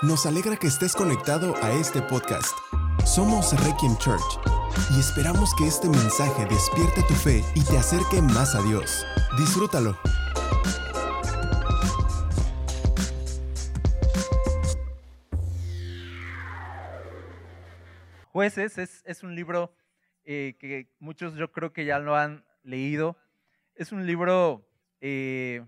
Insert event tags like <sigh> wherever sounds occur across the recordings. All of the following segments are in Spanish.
Nos alegra que estés conectado a este podcast. Somos Requiem Church y esperamos que este mensaje despierte tu fe y te acerque más a Dios. Disfrútalo. Jueces es, un libro eh, que muchos yo creo que ya lo han leído. Es un libro eh,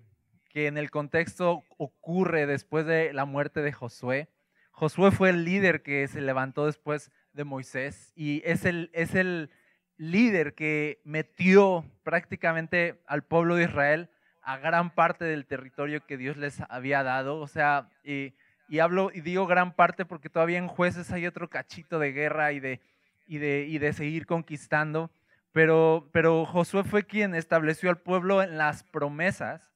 que en el contexto ocurre después de la muerte de Josué. Josué fue el líder que se levantó después de Moisés y es el, es el líder que metió prácticamente al pueblo de Israel a gran parte del territorio que Dios les había dado. O sea, y, hablo y digo gran parte porque todavía en jueces hay otro cachito de guerra y de, y de, y de seguir conquistando. Pero, pero Josué fue quien estableció al pueblo en las promesas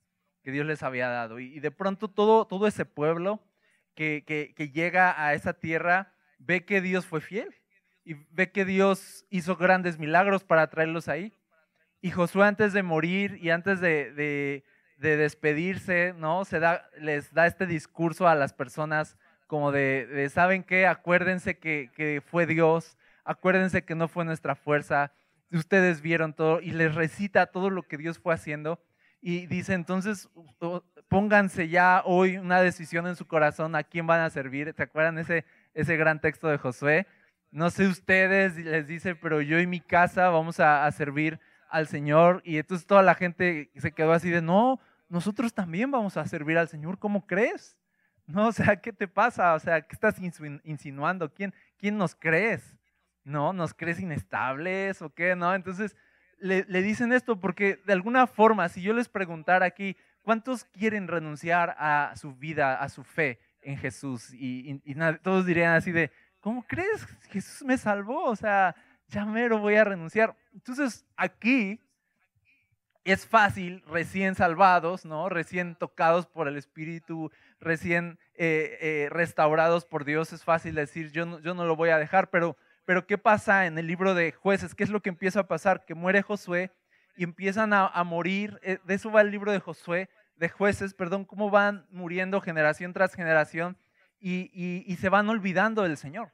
que Dios les había dado. Y, de pronto todo, todo ese pueblo que, que, llega a esa tierra ve que Dios fue fiel y ve que Dios hizo grandes milagros para traerlos ahí. Y Josué antes de morir y antes de, de, de despedirse, ¿no? Se da, les da este discurso a las personas como de, de ¿saben qué? Acuérdense que, que, fue Dios, acuérdense que no fue nuestra fuerza, ustedes vieron todo y les recita todo lo que Dios fue haciendo y dice, entonces pónganse ya hoy una decisión en su corazón a quién van a servir. ¿Se acuerdan ese, ese gran texto de Josué? No sé ustedes, les dice, pero yo y mi casa vamos a, servir al Señor. Y entonces toda la gente se quedó así de, no, nosotros también vamos a servir al Señor. ¿Cómo crees? No, o sea, ¿qué te pasa? O sea, ¿qué estás insinuando? ¿Quién, quién nos crees? ¿No? ¿Nos crees inestables o qué? ¿No? Entonces, le, dicen esto porque de alguna forma, si yo les preguntara aquí, ¿cuántos quieren renunciar a su vida, a su fe en Jesús? Y, todos dirían así de, ¿cómo crees? Jesús me salvó, o sea, ya mero voy a renunciar. Entonces, aquí es fácil, recién salvados, ¿no? Recién tocados por el Espíritu, recién eh, eh, restaurados por Dios, es fácil decir, yo yo no lo voy a dejar, pero pero ¿qué pasa en el libro de jueces? ¿Qué es lo que empieza a pasar? Que muere Josué y empiezan a, morir. Eh, de eso va el libro de Josué, de jueces, perdón, cómo van muriendo generación tras generación y, se van olvidando del Señor.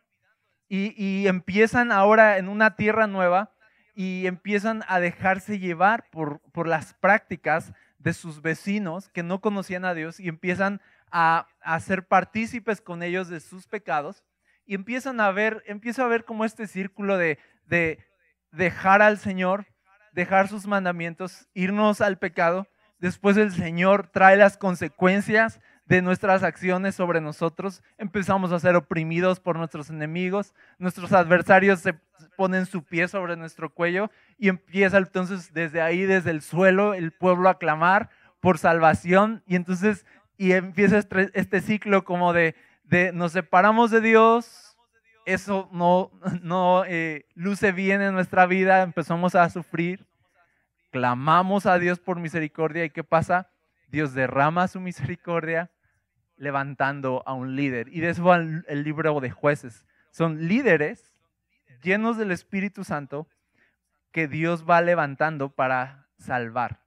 Y, empiezan ahora en una tierra nueva y empiezan a dejarse llevar por, las prácticas de sus vecinos que no conocían a Dios y empiezan a, a ser partícipes con ellos de sus pecados y empiezan a ver, empiezo a ver como este círculo de, de dejar al Señor, dejar sus mandamientos, irnos al pecado. Después el Señor trae las consecuencias de nuestras acciones sobre nosotros. Empezamos a ser oprimidos por nuestros enemigos. Nuestros adversarios se ponen su pie sobre nuestro cuello y empieza entonces desde ahí, desde el suelo, el pueblo a clamar por salvación. Y entonces y empieza este, este ciclo como de nos separamos de Dios, eso no, no eh, luce bien en nuestra vida, empezamos a sufrir, clamamos a Dios por misericordia y ¿qué pasa? Dios derrama su misericordia levantando a un líder. Y de eso va el libro de jueces. Son líderes llenos del Espíritu Santo que Dios va levantando para salvar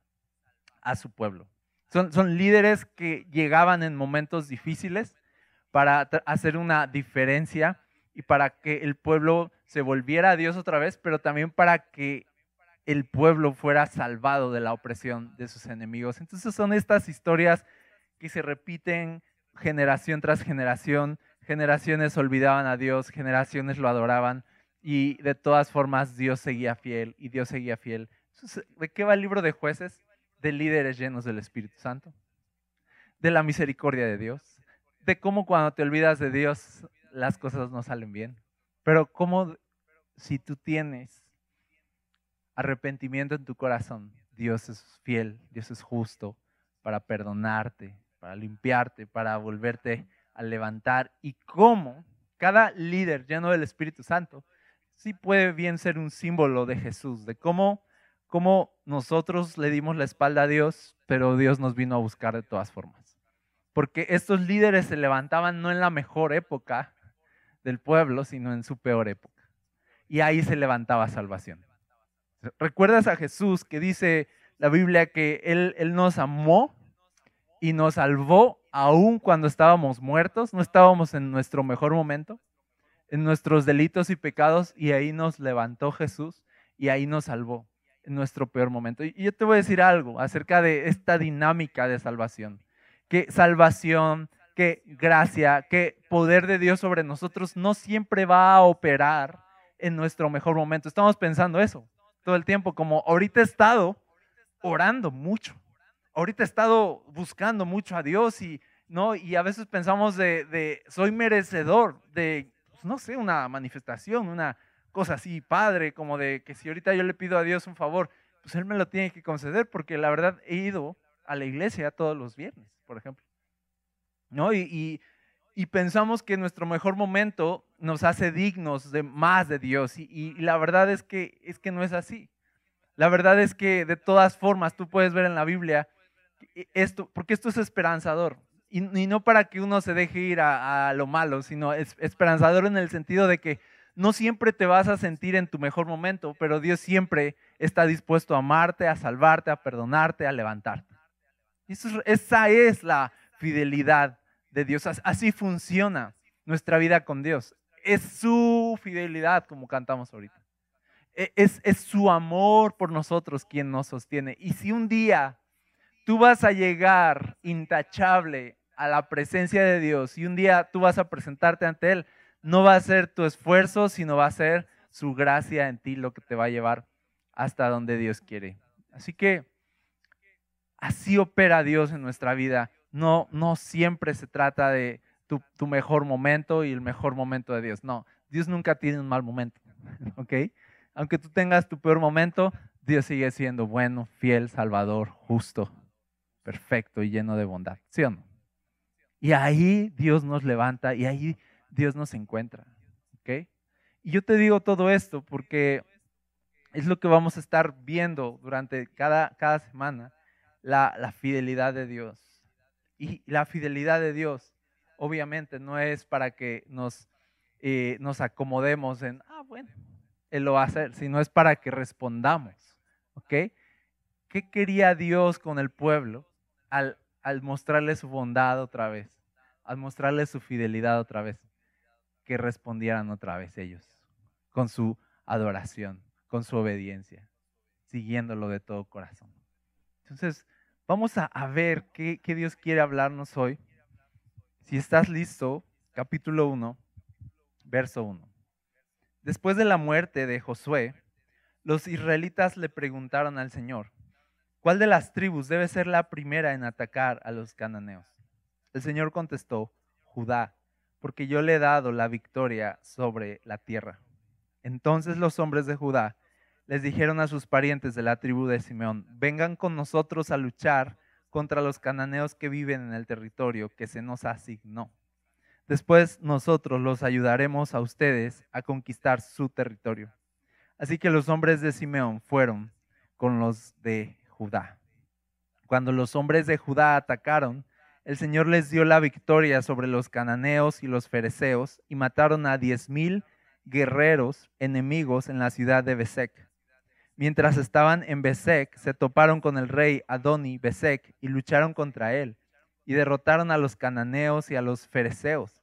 a su pueblo. Son, son líderes que llegaban en momentos difíciles, para hacer una diferencia y para que el pueblo se volviera a Dios otra vez, pero también para que el pueblo fuera salvado de la opresión de sus enemigos. Entonces son estas historias que se repiten generación tras generación. Generaciones olvidaban a Dios, generaciones lo adoraban y de todas formas Dios seguía fiel y Dios seguía fiel. ¿De qué va el libro de jueces? De líderes llenos del Espíritu Santo, de la misericordia de Dios, de cómo cuando te olvidas de Dios las cosas no salen bien. Pero cómo si tú tienes arrepentimiento en tu corazón, Dios es fiel, Dios es justo para perdonarte, para limpiarte, para volverte a levantar. Y cómo cada líder lleno del Espíritu Santo sí puede bien ser un símbolo de Jesús, de cómo, cómo nosotros le dimos la espalda a Dios, pero Dios nos vino a buscar de todas formas porque estos líderes se levantaban no en la mejor época del pueblo, sino en su peor época. Y ahí se levantaba salvación. ¿Recuerdas a Jesús que dice la Biblia que Él, él nos amó y nos salvó aun cuando estábamos muertos, no estábamos en nuestro mejor momento, en nuestros delitos y pecados, y ahí nos levantó Jesús y ahí nos salvó en nuestro peor momento. Y yo te voy a decir algo acerca de esta dinámica de salvación, que salvación, que gracia, que poder de Dios sobre nosotros no siempre va a operar en nuestro mejor momento. Estamos pensando eso todo el tiempo, como ahorita he estado orando mucho, ahorita he estado buscando mucho a Dios y, ¿no? y a veces pensamos de, soy merecedor de, pues, no sé, una manifestación, una cosa así padre, como de que si ahorita yo le pido a Dios un favor, pues Él me lo tiene que conceder, porque la verdad he ido a la iglesia todos los viernes, por ejemplo. ¿No? Y, pensamos que nuestro mejor momento nos hace dignos de más de Dios. Y, la verdad es que, es que no es así. La verdad es que de todas formas tú puedes ver en la Biblia esto, porque esto es esperanzador. Y, no para que uno se deje ir a, lo malo, sino es esperanzador en el sentido de que no siempre te vas a sentir en tu mejor momento, pero Dios siempre está dispuesto a amarte, a salvarte, a perdonarte, a levantarte. Esa es la fidelidad de Dios. Así funciona nuestra vida con Dios. Es su fidelidad, como cantamos ahorita. E, es, es su amor por nosotros quien nos sostiene. Y si un día tú vas a llegar intachable a la presencia de Dios y un día tú vas a presentarte ante Él, no va a ser tu esfuerzo, sino va a ser su gracia en ti lo que te va a llevar hasta donde Dios quiere. Así que así opera Dios en nuestra vida. No, no siempre se trata de tu, mejor momento y el mejor momento de Dios. No, Dios nunca tiene un mal momento. <laughs> ¿Ok? Aunque tú tengas tu peor momento, Dios sigue siendo bueno, fiel, salvador, justo, perfecto y lleno de bondad. ¿Sí o no? Y ahí Dios nos levanta y ahí Dios nos encuentra. ¿Ok? Y yo te digo todo esto porque es lo que vamos a estar viendo durante cada, cada semana, la, fidelidad de Dios. Y la fidelidad de Dios, obviamente, no es para que nos, eh, nos acomodemos en, ah, bueno, Él lo va a hacer, sino es para que respondamos. ¿Ok? ¿Qué quería Dios con el pueblo al, al mostrarle su bondad otra vez? Al mostrarle su fidelidad otra vez que respondieran otra vez ellos con su adoración, con su obediencia, siguiéndolo de todo corazón. Entonces, vamos a, ver qué, qué Dios quiere hablarnos hoy. Si estás listo, capítulo 1, verso 1. Después de la muerte de Josué, los israelitas le preguntaron al Señor, ¿cuál de las tribus debe ser la primera en atacar a los cananeos? El Señor contestó, Judá porque yo le he dado la victoria sobre la tierra. Entonces los hombres de Judá les dijeron a sus parientes de la tribu de Simeón, vengan con nosotros a luchar contra los cananeos que viven en el territorio que se nos asignó. Después nosotros los ayudaremos a ustedes a conquistar su territorio. Así que los hombres de Simeón fueron con los de Judá. Cuando los hombres de Judá atacaron, el Señor les dio la victoria sobre los cananeos y los fereceos y mataron a diez mil guerreros enemigos en la ciudad de Besek. Mientras estaban en Besek, se toparon con el rey Adoni Besek y lucharon contra él y derrotaron a los cananeos y a los fereceos.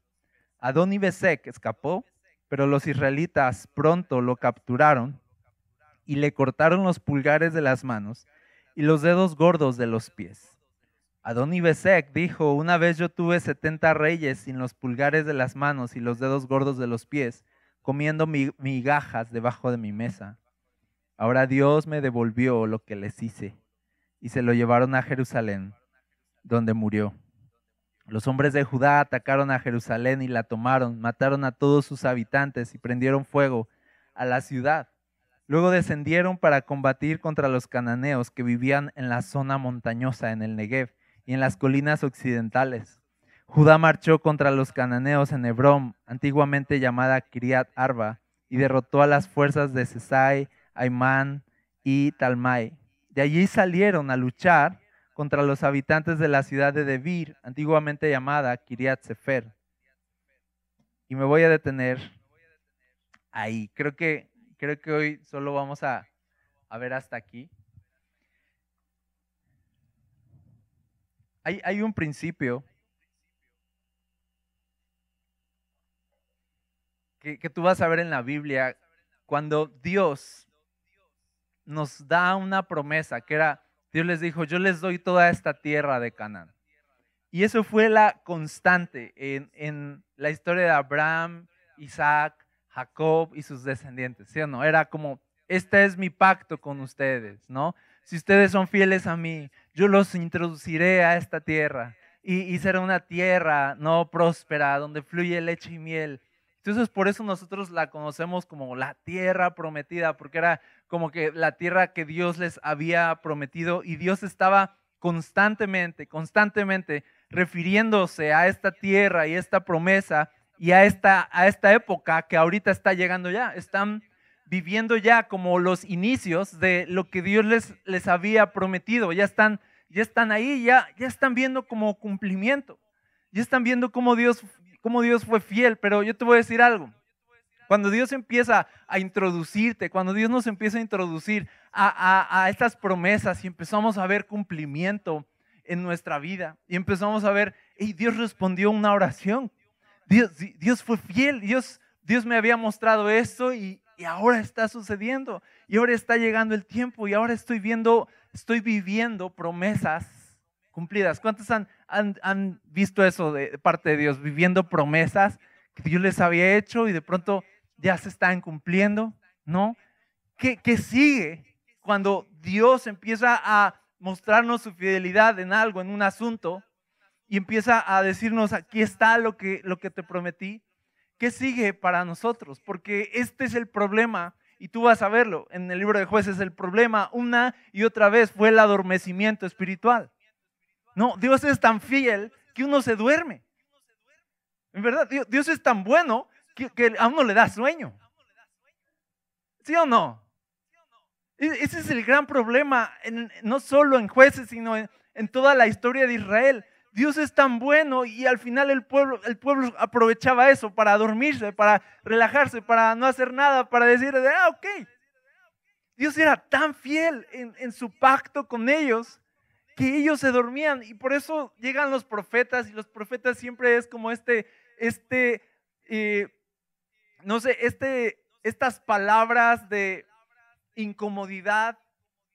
Adoni Besek escapó, pero los israelitas pronto lo capturaron y le cortaron los pulgares de las manos y los dedos gordos de los pies. Adoni Besek dijo, una vez yo tuve setenta reyes sin los pulgares de las manos y los dedos gordos de los pies, comiendo migajas debajo de mi mesa. Ahora Dios me devolvió lo que les hice y se lo llevaron a Jerusalén, donde murió. Los hombres de Judá atacaron a Jerusalén y la tomaron, mataron a todos sus habitantes y prendieron fuego a la ciudad. Luego descendieron para combatir contra los cananeos que vivían en la zona montañosa en el Negev y en las colinas occidentales. Judá marchó contra los cananeos en Hebrón, antiguamente llamada Kiriat Arba, y derrotó a las fuerzas de Sesai, Aimán y Talmai. De allí salieron a luchar contra los habitantes de la ciudad de Debir, antiguamente llamada Kiriat Sefer. Y me voy a detener ahí. Creo que, creo que hoy solo vamos a, a ver hasta aquí. Hay, hay un principio que, que tú vas a ver en la Biblia. Cuando Dios nos da una promesa, que era, Dios les dijo, yo les doy toda esta tierra de Canaán. Y eso fue la constante en, en la historia de Abraham, Isaac, Jacob y sus descendientes, ¿sí o no? Era como, este es mi pacto con ustedes, ¿no? Si ustedes son fieles a mí, yo los introduciré a esta tierra y, y será una tierra no próspera, donde fluye leche y miel. Entonces por eso nosotros la conocemos como la tierra prometida, porque era como que la tierra que Dios les había prometido y Dios estaba constantemente, constantemente refiriéndose a esta tierra y esta promesa y a esta, a esta época que ahorita está llegando ya. Están viviendo ya como los inicios de lo que Dios les, les había prometido. Ya están, ya están ahí, ya, ya están viendo como cumplimiento. Ya están viendo cómo Dios, cómo Dios fue fiel. Pero yo te voy a decir algo. Cuando Dios empieza a introducirte, cuando Dios nos empieza a introducir a, estas promesas y empezamos a ver cumplimiento en nuestra vida y empezamos a ver, y Dios respondió una oración. Dios, Dios fue fiel, Dios, Dios me había mostrado esto y, y ahora está sucediendo y ahora está llegando el tiempo y ahora estoy viendo, estoy viviendo promesas cumplidas. ¿Cuántos han, han, han, visto eso de parte de Dios? Viviendo promesas que Dios les había hecho y de pronto ya se están cumpliendo, ¿no? ¿Qué, qué sigue cuando Dios empieza a mostrarnos su fidelidad en algo, en un asunto, y empieza a decirnos, aquí está lo que, lo que te prometí, ¿qué sigue para nosotros? Porque este es el problema, y tú vas a verlo en el libro de jueces, el problema una y otra vez fue el adormecimiento espiritual. No, Dios es tan fiel que uno se duerme. En verdad, Dios es tan bueno que, a uno le da sueño. ¿Sí o no? E-, ese es el gran problema, no solo en jueces, sino en, toda la historia de Israel. Dios es tan bueno y al final el pueblo, el pueblo aprovechaba eso para dormirse, para relajarse, para no hacer nada, para decir, ah, ok. Dios era tan fiel en, su pacto con ellos que ellos se dormían y por eso llegan los profetas y los profetas siempre es como este, este, eh, no sé, este, estas palabras de incomodidad,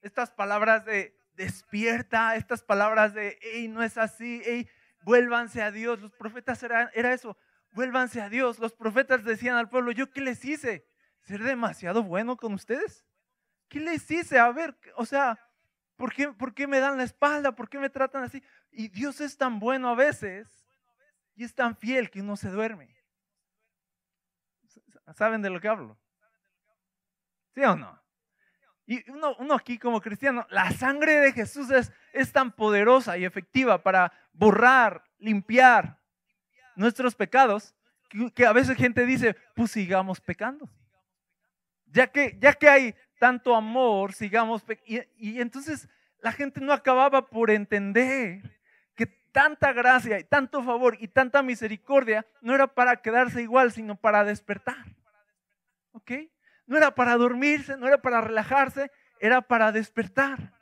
estas palabras de despierta, estas palabras de, hey, no es así, hey, vuélvanse a Dios. Los profetas eran, era eso, vuélvanse a Dios. Los profetas decían al pueblo, ¿yo qué les hice? ¿Ser demasiado bueno con ustedes? ¿Qué les hice? A ver, o sea, ¿por qué, ¿por qué me dan la espalda? ¿Por qué me tratan así? Y Dios es tan bueno a veces y es tan fiel que uno se duerme. ¿Saben de lo que hablo? ¿Sí o no? Y uno, uno, aquí como cristiano, la sangre de Jesús es, es tan poderosa y efectiva para borrar, limpiar nuestros pecados, que, a veces gente dice, pues sigamos pecando. Ya que, ya que hay tanto amor, sigamos y, y entonces la gente no acababa por entender que tanta gracia y tanto favor y tanta misericordia no era para quedarse igual, sino para despertar. ¿Ok? no era para dormirse, no era para relajarse, era para despertar.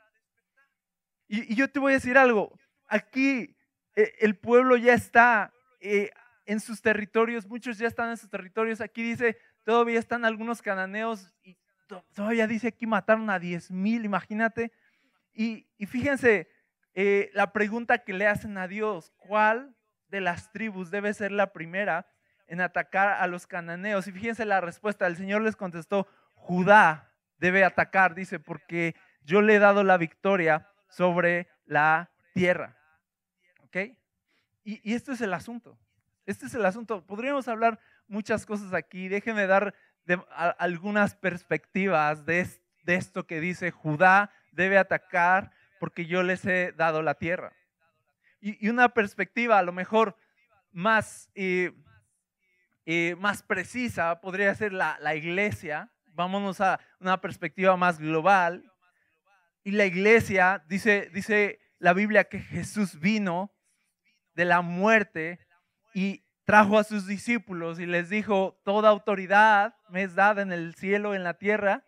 Y, yo te voy a decir algo, aquí eh, el pueblo ya está eh, en sus territorios, muchos ya están en sus territorios, aquí dice, todavía están algunos cananeos todavía dice aquí mataron a 10 mil, imagínate. Y, fíjense, eh, la pregunta que le hacen a Dios, ¿cuál de las tribus debe ser la primera? en atacar a los cananeos. Y fíjense la respuesta, el Señor les contestó, Judá debe atacar, dice, porque yo le he dado la victoria sobre la tierra. ¿Ok? Y, este es el asunto. Este es el asunto. Podríamos hablar muchas cosas aquí. Déjenme dar algunas perspectivas de, esto que dice, Judá debe atacar porque yo les he dado la tierra. Y, una perspectiva a lo mejor más... Eh, eh, más precisa podría ser la, la iglesia. Vámonos a una perspectiva más global. Y la iglesia, dice, dice la Biblia que Jesús vino de la muerte y trajo a sus discípulos y les dijo, toda autoridad me es dada en el cielo, en la tierra.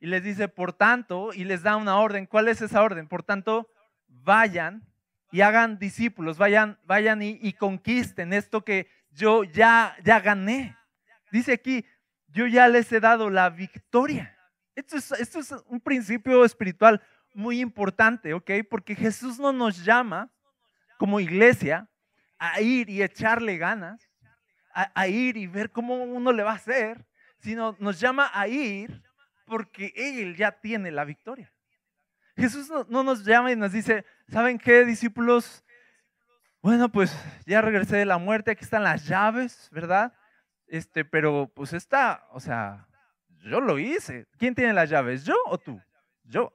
Y les dice, por tanto, y les da una orden. ¿Cuál es esa orden? Por tanto, vayan y hagan discípulos, vayan, vayan y conquisten esto que yo ya, ya gané. Dice aquí, yo ya les he dado la victoria. Esto es, esto es un principio espiritual muy importante, ¿ok? Porque Jesús no nos llama como iglesia a ir y echarle ganas, a, ir y ver cómo uno le va a hacer, sino nos llama a ir porque Él ya tiene la victoria. Jesús no, nos llama y nos dice, ¿saben qué, discípulos? Bueno, pues ya regresé de la muerte, aquí están las llaves, ¿verdad? Este, pero pues está, o sea, yo lo hice. ¿Quién tiene las llaves? ¿Yo o tú? Yo.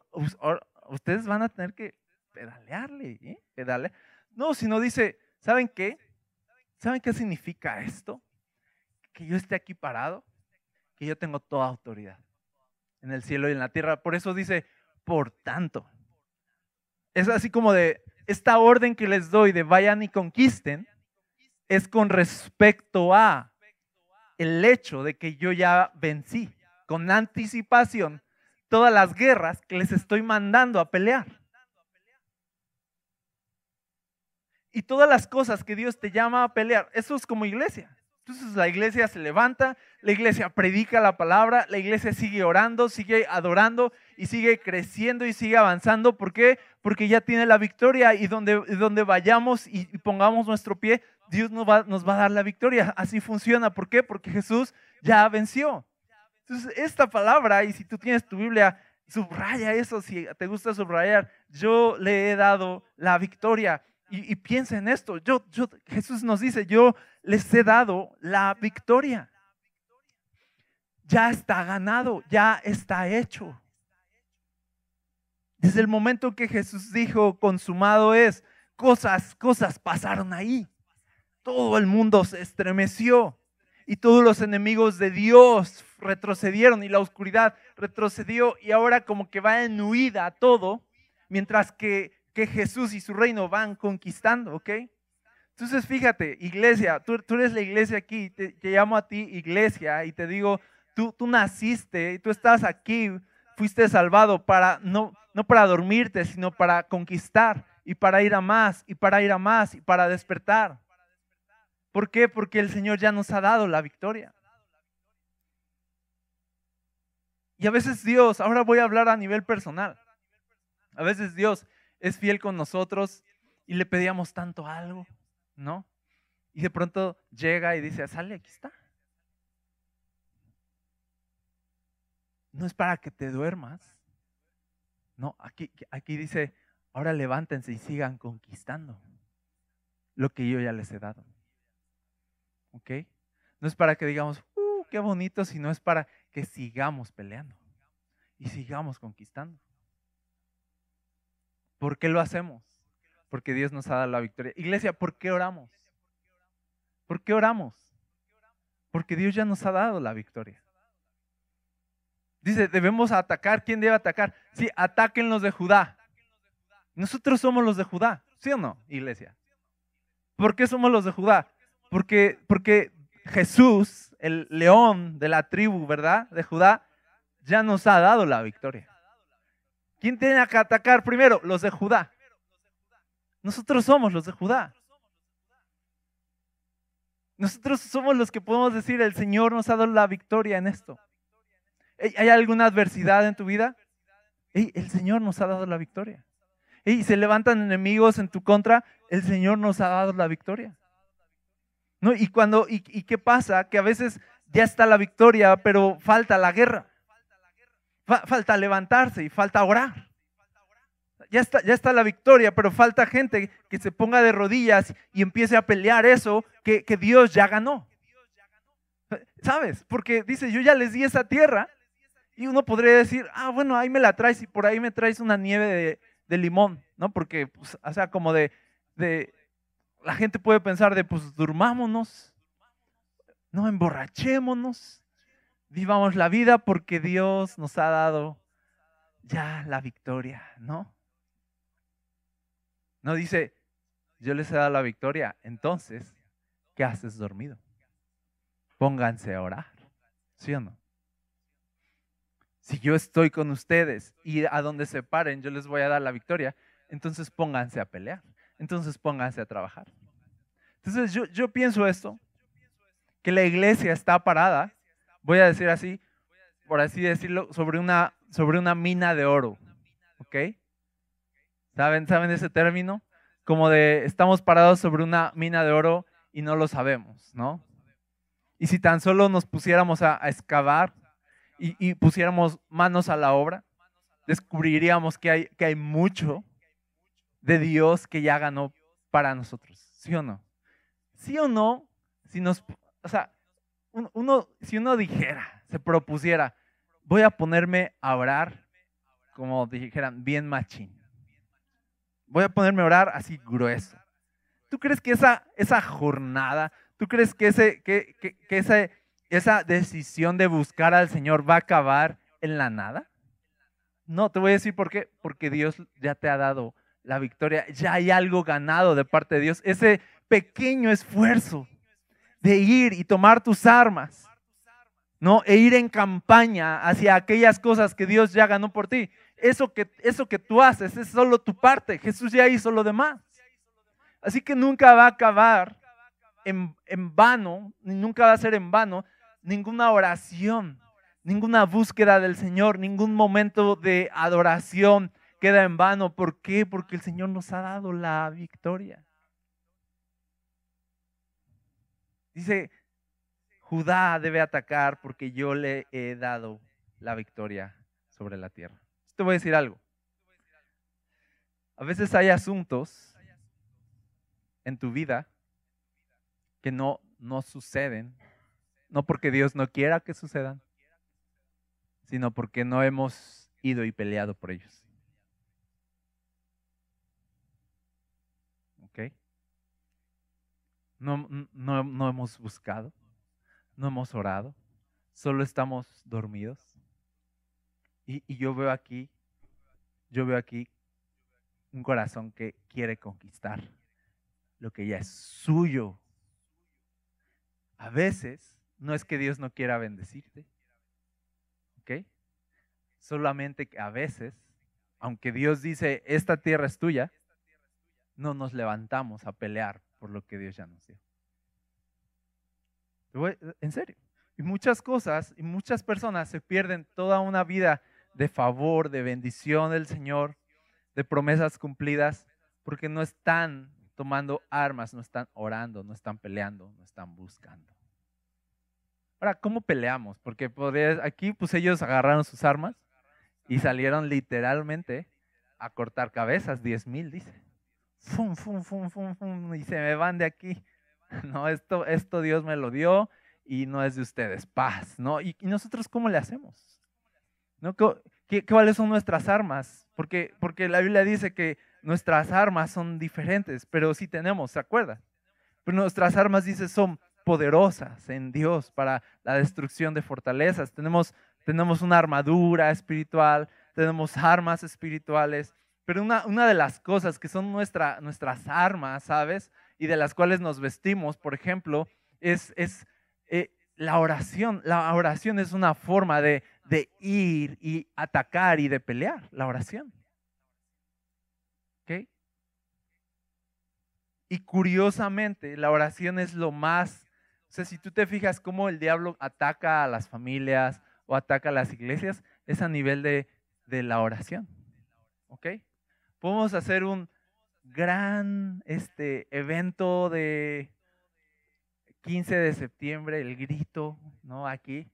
Ustedes van a tener que pedalearle, ¿eh? Pedale. No, sino dice, ¿saben qué? ¿Saben qué significa esto? Que yo esté aquí parado, que yo tengo toda autoridad en el cielo y en la tierra. Por eso dice, por tanto. Es así como de, esta orden que les doy de vayan y conquisten, es con respecto a el hecho de que yo ya vencí con anticipación todas las guerras que les estoy mandando a pelear. Y todas las cosas que Dios te llama a pelear, eso es como iglesia. Entonces la iglesia se levanta, la iglesia predica la palabra, la iglesia sigue orando, sigue adorando y sigue creciendo y sigue avanzando. ¿Por qué? Porque ya tiene la victoria y donde, donde vayamos y, pongamos nuestro pie, Dios nos va, nos va a dar la victoria. Así funciona. ¿Por qué? Porque Jesús ya venció. Entonces esta palabra, y si tú tienes tu Biblia, subraya eso, si te gusta subrayar, yo le he dado la victoria. Y, piensa en esto, yo, Jesús nos dice, yo les he dado la victoria. Ya está ganado, ya está hecho. Desde el momento que Jesús dijo, consumado es, cosas, cosas pasaron ahí. Todo el mundo se estremeció y todos los enemigos de Dios retrocedieron y la oscuridad retrocedió y ahora como que va en huida todo, mientras que que Jesús y su reino van conquistando, ¿ok? Entonces fíjate, iglesia, tú, eres la iglesia aquí, te, llamo a ti iglesia y te digo, tú, tú naciste y tú estás aquí, fuiste salvado para no, no para dormirte, sino para conquistar y para ir a más y para ir a más y para despertar. ¿Por qué? Porque el Señor ya nos ha dado la victoria. Y a veces Dios, ahora voy a hablar a nivel personal, a veces Dios es fiel con nosotros y le pedíamos tanto algo, ¿no? Y de pronto llega y dice, sale, aquí está. No es para que te duermas. No, aquí, aquí dice, ahora levántense y sigan conquistando lo que yo ya les he dado. ¿Ok? No es para que digamos, uh, qué bonito, sino es para que sigamos peleando y sigamos conquistando. ¿Por qué lo hacemos? Porque Dios nos ha dado la victoria. Iglesia, ¿por qué oramos? ¿Por qué oramos? Porque Dios ya nos ha dado la victoria. Dice, debemos atacar. ¿Quién debe atacar? Sí, ataquen los de Judá. Nosotros somos los de Judá, ¿sí o no, iglesia? ¿Por qué somos los de Judá? Porque, porque Jesús, el león de la tribu, ¿verdad? De Judá, ya nos ha dado la victoria. ¿Quién tiene que atacar primero? Los de Judá. Nosotros somos los de Judá. Nosotros somos los que podemos decir, el Señor nos ha dado la victoria en esto. ¿Hay alguna adversidad en tu vida? El Señor nos ha dado la victoria. Y se levantan enemigos en tu contra, el Señor nos ha dado la victoria. ¿No? Y, cuando, y qué pasa? Que a veces ya está la victoria, pero falta la guerra. Falta levantarse y falta orar. Ya está, ya está la victoria, pero falta gente que se ponga de rodillas y empiece a pelear eso que, que Dios ya ganó. ¿Sabes? Porque dice, yo ya les di esa tierra y uno podría decir, ah, bueno, ahí me la traes y por ahí me traes una nieve de, limón, ¿no? Porque, pues, o sea, como de, de, la gente puede pensar de, pues, durmámonos, no emborrachémonos, vivamos la vida porque Dios nos ha dado ya la victoria, ¿no? No dice, yo les he dado la victoria, entonces, ¿qué haces dormido? Pónganse a orar, ¿sí o no? Si yo estoy con ustedes y a donde se paren yo les voy a dar la victoria, entonces pónganse a pelear, entonces pónganse a trabajar. Entonces yo, yo pienso esto, que la iglesia está parada, voy a decir así, por así decirlo, sobre una, sobre una mina de oro. ¿Ok? ¿Saben, ¿Saben ese término? Como de estamos parados sobre una mina de oro y no lo sabemos, ¿no? Y si tan solo nos pusiéramos a, excavar y, pusiéramos manos a la obra, descubriríamos que hay, que hay mucho de Dios que ya ganó para nosotros. ¿Sí o no? ¿Sí o no? Si nos, o sea, uno, si uno dijera, se propusiera, voy a ponerme a orar, como dijeran, bien machín. Voy a ponerme a orar así grueso. ¿Tú crees que esa, esa jornada, tú crees que, ese, que, que, esa, esa decisión de buscar al Señor va a acabar en la nada? No, te voy a decir por qué. Porque Dios ya te ha dado la victoria. Ya hay algo ganado de parte de Dios. Ese pequeño esfuerzo de ir y tomar tus armas, ¿no? E ir en campaña hacia aquellas cosas que Dios ya ganó por ti. Eso que, eso que tú haces es solo tu parte. Jesús ya hizo lo demás. Así que nunca va a acabar en, en vano, nunca va a ser en vano ninguna oración, ninguna búsqueda del Señor, ningún momento de adoración queda en vano. ¿Por qué? Porque el Señor nos ha dado la victoria. Dice, Judá debe atacar porque yo le he dado la victoria sobre la tierra. Te voy a decir algo. A veces hay asuntos en tu vida que no, no suceden, no porque Dios no quiera que sucedan, sino porque no hemos ido y peleado por ellos. No, no, hemos buscado, no hemos orado, solo estamos dormidos. Y, yo veo aquí, yo veo aquí un corazón que quiere conquistar lo que ya es suyo. A veces no es que Dios no quiera bendecirte, ¿ok? Solamente que a veces, aunque Dios dice, esta tierra es tuya, no nos levantamos a pelear por lo que Dios ya nos dio. En serio. Y muchas cosas y muchas personas se pierden toda una vida de favor, de bendición del Señor, de promesas cumplidas, porque no están tomando armas, no están orando, no están peleando, no están buscando. Ahora, ¿cómo peleamos? Porque aquí pues ellos agarraron sus armas y salieron literalmente a cortar cabezas, diez mil, dice fum, fum, fum, fum, y se me van de aquí. <laughs> No, esto, esto Dios me lo dio y no es de ustedes. Paz, ¿no? ¿Y, nosotros cómo le hacemos? ¿No? ¿Qué, ¿Cuáles son nuestras armas? Porque, porque la Biblia dice que nuestras armas son diferentes, pero sí tenemos, ¿se acuerdan? Pero nuestras armas, dice, son poderosas en Dios para la destrucción de fortalezas. Tenemos, tenemos una armadura espiritual, tenemos armas espirituales pero una, una de las cosas que son nuestra, nuestras armas, ¿sabes? Y de las cuales nos vestimos, por ejemplo, es, es eh, la oración. La oración es una forma de, de ir y atacar y de pelear, la oración. ¿Ok? Y curiosamente, la oración es lo más, o sea, si tú te fijas cómo el diablo ataca a las familias o ataca a las iglesias, es a nivel de, de la oración. ¿Ok? Podemos hacer un gran este, evento de 15 de septiembre, el grito, ¿no? Aquí,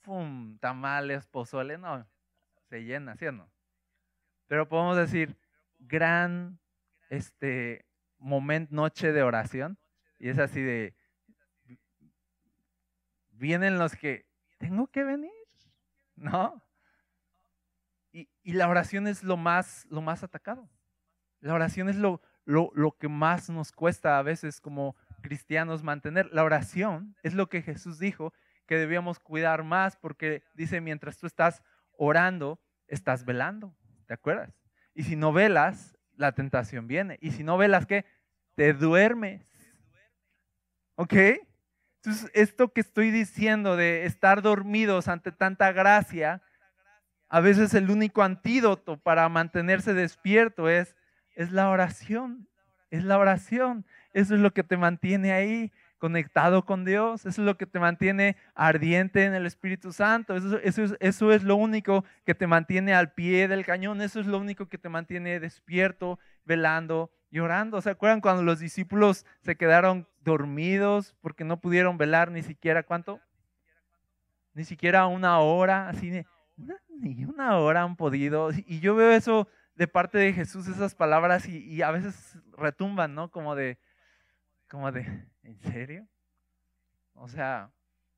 ¡fum! Tamales, pozole, no, se llena, ¿sí o no? Pero podemos decir, gran este, momento, noche de oración, y es así de, vienen los que, tengo que venir, ¿no? Y, la oración es lo más, lo más atacado. La oración es lo, que más nos cuesta a veces como cristianos mantener. La oración es lo que Jesús dijo que debíamos cuidar más porque dice, mientras tú estás orando, estás velando. ¿Te acuerdas? Y si no velas, la tentación viene. Y si no velas, ¿qué? Te duermes. ¿Ok? Entonces, esto que estoy diciendo de estar dormidos ante tanta gracia, a veces el único antídoto para mantenerse despierto es, es la oración. Es la oración. Eso es lo que te mantiene ahí conectado con Dios, eso es lo que te mantiene ardiente en el Espíritu Santo, eso, es, lo único que te mantiene al pie del cañón, eso es lo único que te mantiene despierto, velando y orando. ¿Se acuerdan cuando los discípulos se quedaron dormidos porque no pudieron velar ni siquiera cuánto? Ni siquiera una hora, ni una hora han podido. Y yo veo eso de parte de Jesús, esas palabras, y, y a veces retumban, ¿no? Como de, como de, ¿en serio? O sea,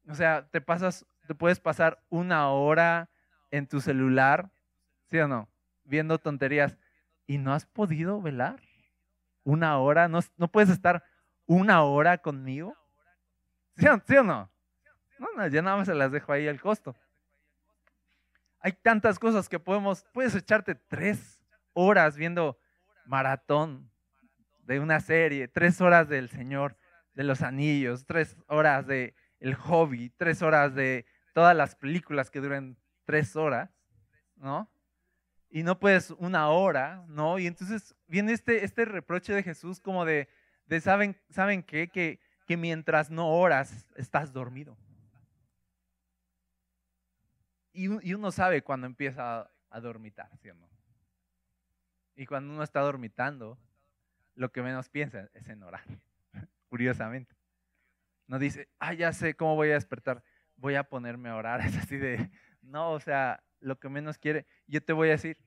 o sea, te pasas, te puedes pasar una hora en tu celular, ¿sí o no? Viendo tonterías y no has podido velar. Una hora, no, no puedes estar una hora conmigo. ¿Sí o, ¿sí o no? No, no, ya nada más se las dejo ahí al costo. Hay tantas cosas que podemos, puedes echarte tres horas viendo maratón, de una serie, tres horas del Señor de los Anillos, tres horas de El Hobby, tres horas de todas las películas que duran tres horas, ¿no? Y no puedes una hora, ¿no? Y entonces viene este, este reproche de Jesús como de, de ¿saben, ¿saben qué? Que, que mientras no oras, estás dormido. Y, uno sabe cuando empieza a dormitar, ¿sí o no? Y cuando uno está dormitando, lo que menos piensa es en orar, <laughs> curiosamente. No dice, ah, ya sé cómo voy a despertar, voy a ponerme a orar. <laughs> Es así de, no, o sea, lo que menos quiere, yo te voy a decir,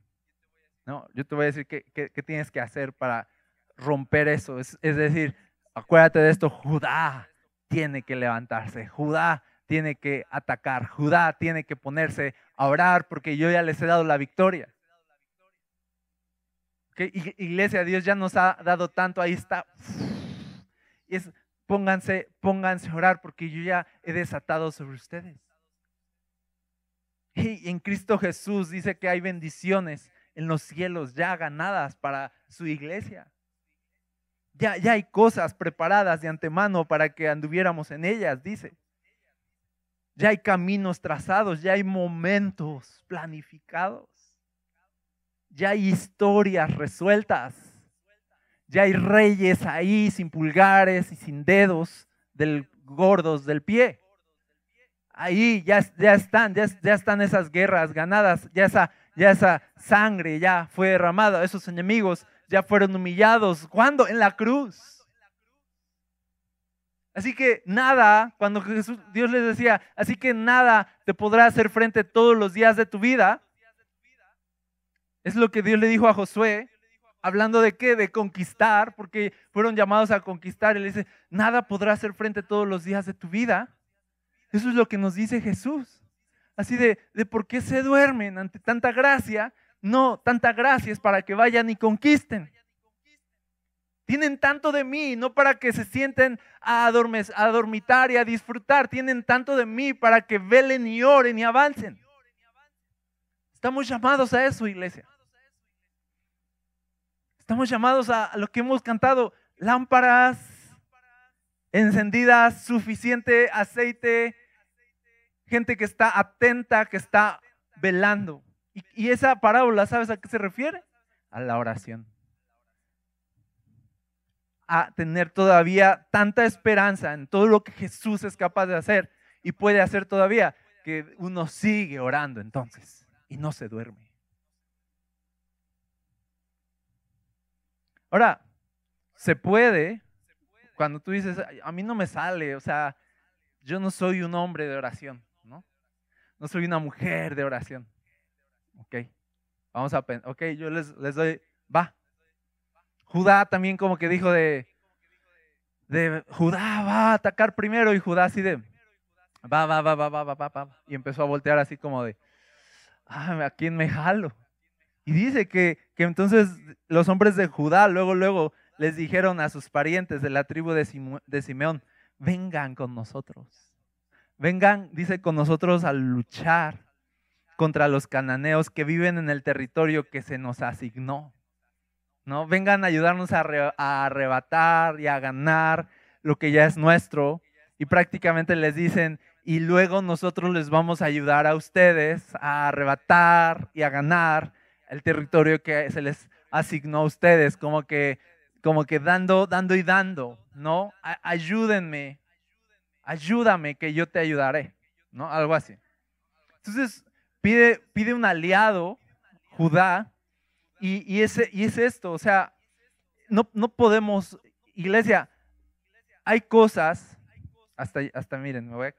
no, yo te voy a decir qué, tienes que hacer para romper eso. Es, es decir, acuérdate de esto, Judá tiene que levantarse, Judá tiene que atacar, Judá tiene que ponerse a orar porque yo ya les he dado la victoria. Iglesia, Dios ya nos ha dado tanto, ahí está. Es, pónganse, pónganse a orar porque yo ya he desatado sobre ustedes. Y en Cristo Jesús dice que hay bendiciones en los cielos ya ganadas para su iglesia. Ya, ya hay cosas preparadas de antemano para que anduviéramos en ellas, dice. Ya hay caminos trazados, ya hay momentos planificados ya hay historias resueltas, ya hay reyes ahí sin pulgares y sin dedos del gordos del pie. Ahí ya, ya están, ya, están esas guerras ganadas, ya esa, ya sangre ya fue derramada, esos enemigos ya fueron humillados. ¿Cuándo? En la cruz. Así que nada, cuando Dios les decía, así que nada te podrá hacer frente todos los días de tu vida, es lo que Dios le dijo a Josué, hablando de qué, de conquistar, porque fueron llamados a conquistar. Y le dice, nada podrá hacer frente todos los días de tu vida. Eso es lo que nos dice Jesús. Así de, de por qué se duermen ante tanta gracia. No, tanta gracia es para que vayan y conquisten. Tienen tanto de mí, no para que se sienten a, a dormitar y a disfrutar. Tienen tanto de mí para que velen y oren y avancen. Estamos llamados a eso, iglesia. Estamos llamados a lo que hemos cantado, lámparas encendidas, suficiente aceite, gente que está atenta, que está velando. Y, esa parábola, ¿sabes a qué se refiere? A la oración. A tener todavía tanta esperanza en todo lo que Jesús es capaz de hacer y puede hacer todavía, que uno sigue orando entonces y no se duerme. Ahora, se puede, cuando tú dices, a mí no me sale, o sea, yo no soy un hombre de oración, ¿no? No soy una mujer de oración. Ok, vamos a, ok, yo les, les doy, va. Judá también como que dijo de, de Judá va a atacar primero y Judá así de, va, va, va, va, va, va, va, va. Y empezó a voltear así como de, ah, ¿a quién me jalo? Y dice que, que entonces los hombres de Judá luego, luego les dijeron a sus parientes de la tribu de, Simeón, vengan con nosotros. Vengan, dice, con nosotros a luchar contra los cananeos que viven en el territorio que se nos asignó. ¿no? Vengan a ayudarnos a, a, arrebatar y a ganar lo que ya es nuestro. Y prácticamente les dicen, y luego nosotros les vamos a ayudar a ustedes a arrebatar y a ganar el territorio que se les asignó a ustedes, como que, como que dando, dando y dando, ¿no? ayúdenme ayúdame que yo te ayudaré, ¿no? Algo así. Entonces pide, pide un aliado, Judá, y, ese, y es esto, o sea, no, no podemos, iglesia, hay cosas, hasta, hasta miren, me voy a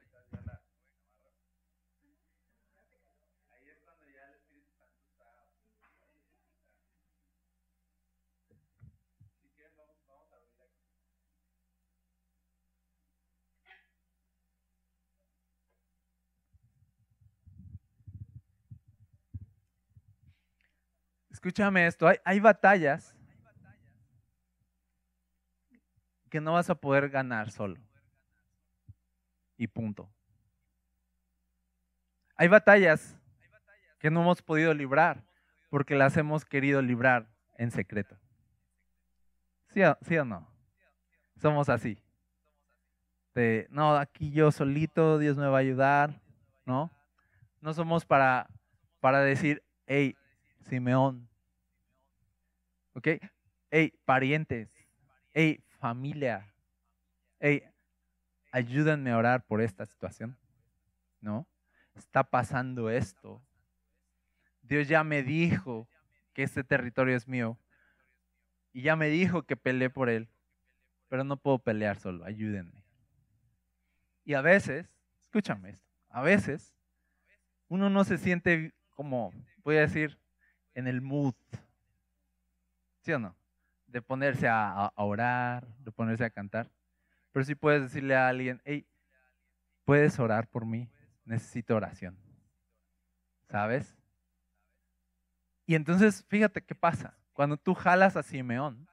Escúchame esto, hay, batallas que no vas a poder ganar solo. Y punto. Hay batallas que no hemos podido librar porque las hemos querido librar en secreto. ¿Sí o, no? Somos así. De, no, aquí yo solito, Dios me va a ayudar, ¿no? No somos para, para decir, hey, Simeón, ¿Ok? Hey, parientes. Hey, familia. Hey, ayúdenme a orar por esta situación. ¿No? Está pasando esto. Dios ya me dijo que este territorio es mío. Y ya me dijo que peleé por él. Pero no puedo pelear solo. Ayúdenme. Y a veces, escúchame esto, a veces uno no se siente como, voy a decir, en el mood ¿Sí o no? De ponerse a, orar, de ponerse a cantar. Pero sí puedes decirle a alguien, hey, puedes orar por mí, necesito oración. ¿Sabes? Y entonces, fíjate qué pasa. Cuando tú jalas a Simeón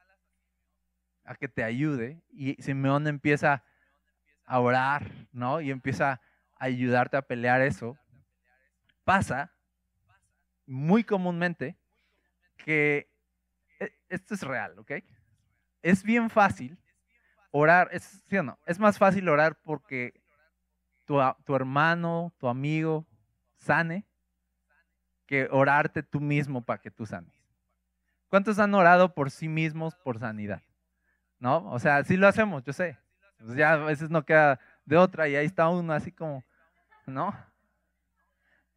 a que te ayude y Simeón empieza a orar, ¿no? Y empieza a ayudarte a pelear eso, pasa muy comúnmente que esto es real, ¿ok? Es bien fácil orar, es, ¿sí o no? Es más fácil orar porque tu, tu hermano, tu amigo sane que orarte tú mismo para que tú sanes. ¿Cuántos han orado por sí mismos por sanidad? ¿No? O sea, sí lo hacemos, yo sé. Pues ya a veces no queda de otra y ahí está uno así como, ¿no?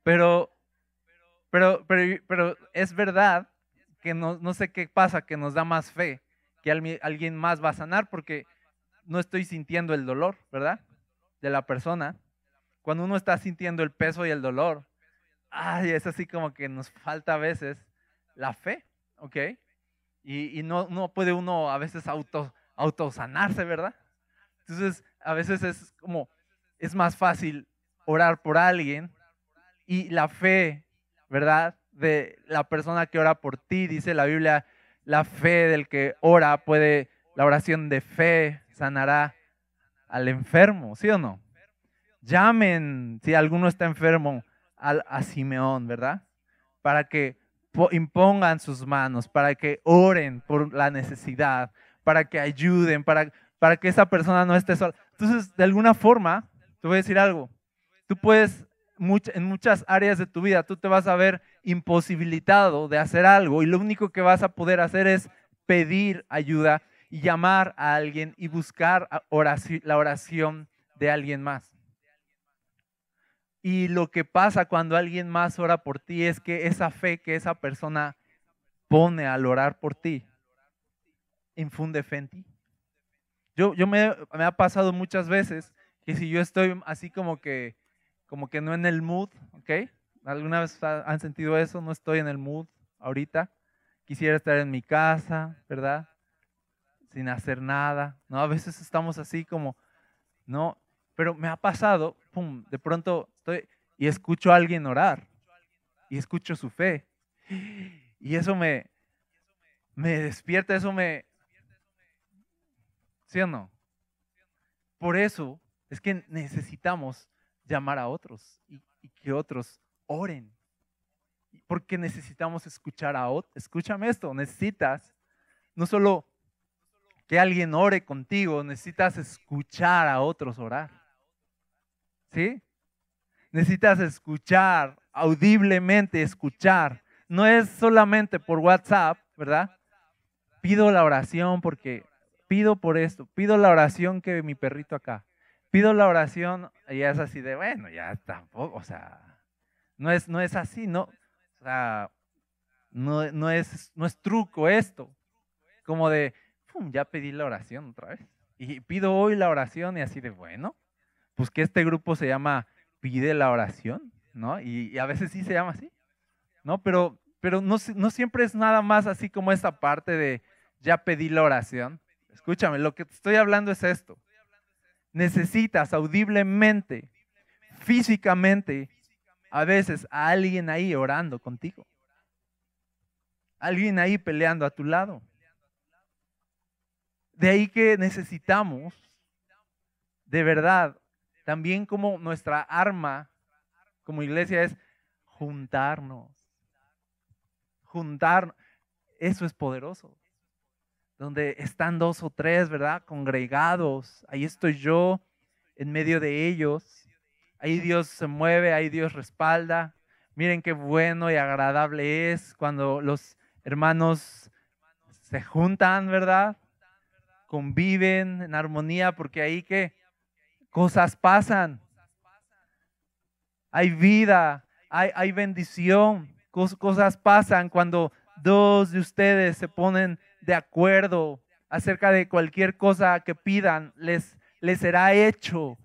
Pero, pero, pero, pero es verdad que no, no sé qué pasa, que nos da más fe, que alguien más va a sanar porque no estoy sintiendo el dolor, ¿verdad? De la persona. Cuando uno está sintiendo el peso y el dolor, ay, es así como que nos falta a veces la fe, ¿ok? Y, no, no puede uno a veces auto, autosanarse, ¿verdad? Entonces, a veces es como, es más fácil orar por alguien y la fe, ¿verdad? De la persona que ora por ti. Dice la Biblia, la fe del que ora puede, la oración de fe sanará al enfermo, ¿sí o no? Llamen, si alguno está enfermo, a, Simeón, ¿verdad? Para que impongan sus manos, para que oren por la necesidad, para que ayuden, para, para que esa persona no esté sola. Entonces, de alguna forma, te voy a decir algo, tú puedes en muchas áreas de tu vida, tú te vas a ver imposibilitado de hacer algo y lo único que vas a poder hacer es pedir ayuda y llamar a alguien y buscar la oración de alguien más. Y lo que pasa cuando alguien más ora por ti es que esa fe que esa persona pone al orar por ti, infunde fe en ti. Yo, yo me, me ha pasado muchas veces que si yo estoy así como que, como que no en el mood, ¿ok? ¿Alguna vez han sentido eso? No estoy en el mood ahorita. Quisiera estar en mi casa, ¿verdad? Sin hacer nada. No, a veces estamos así como, no, pero me ha pasado, pum, de pronto estoy y escucho a alguien orar y escucho su fe. <gasps> Y eso me, me despierta, eso me... ¿Sí o no? Por eso es que necesitamos llamar a otros y, que otros oren. Porque necesitamos escuchar a otros. Escúchame esto, necesitas no solo que alguien ore contigo, necesitas escuchar a otros orar. ¿Sí? Necesitas escuchar, audiblemente escuchar. No es solamente por WhatsApp, ¿verdad? Pido la oración porque pido por esto, pido la oración que mi perrito acá, pido la oración y es así de, bueno, ya tampoco, o sea, no es, no es así, ¿no? O sea, no, no, es, no es truco esto. Como de, ya pedí la oración otra vez. Y pido hoy la oración y así de, bueno, pues que este grupo se llama Pide la oración, ¿no? Y, a veces sí se llama así, ¿no? Pero, pero no, no siempre es nada más así como esta parte de, ya pedí la oración. Escúchame, lo que te estoy hablando es esto. Necesitas audiblemente, físicamente, a veces a alguien ahí orando contigo. Alguien ahí peleando a tu lado. De ahí que necesitamos, de verdad, también como nuestra arma como iglesia es juntarnos. Juntar, eso es poderoso. Donde están dos o tres, ¿verdad? Congregados. Ahí estoy yo en medio de ellos. Ahí Dios se mueve, ahí Dios respalda. Miren qué bueno y agradable es cuando los hermanos se juntan, ¿verdad? conviven en armonía, porque ahí que cosas pasan. Hay vida, hay, hay bendición, cosas pasan cuando dos de ustedes se ponen de acuerdo acerca de cualquier cosa que pidan, les, les será hecho.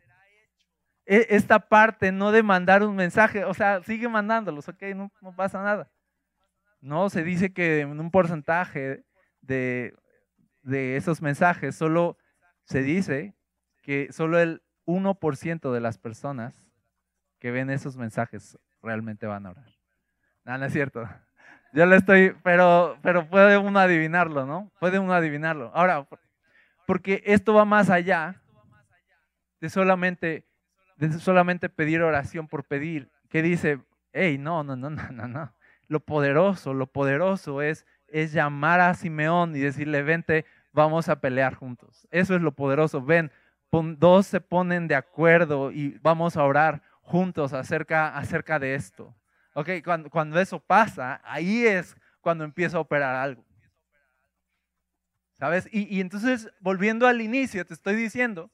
E, esta parte no de mandar un mensaje, o sea, sigue mandándolos, ok, no, no pasa nada. No, se dice que en un porcentaje de de esos mensajes, solo se dice que solo el 1% de las personas que ven esos mensajes realmente van a orar. No, no es cierto. Yo le estoy, pero, pero puede uno adivinarlo, ¿no? Puede uno adivinarlo. Ahora, porque esto va más allá de solamente, de solamente pedir oración por pedir. Que dice, hey, no, no, no, no, no, no. Lo poderoso, lo poderoso es, es llamar a Simeón y decirle, vente, vamos a pelear juntos. Eso es lo poderoso. Ven, dos se ponen de acuerdo y vamos a orar juntos acerca, acerca de esto. Ok, cuando, cuando eso pasa, ahí es cuando empieza a operar algo. ¿Sabes? Y, y entonces, volviendo al inicio, te estoy diciendo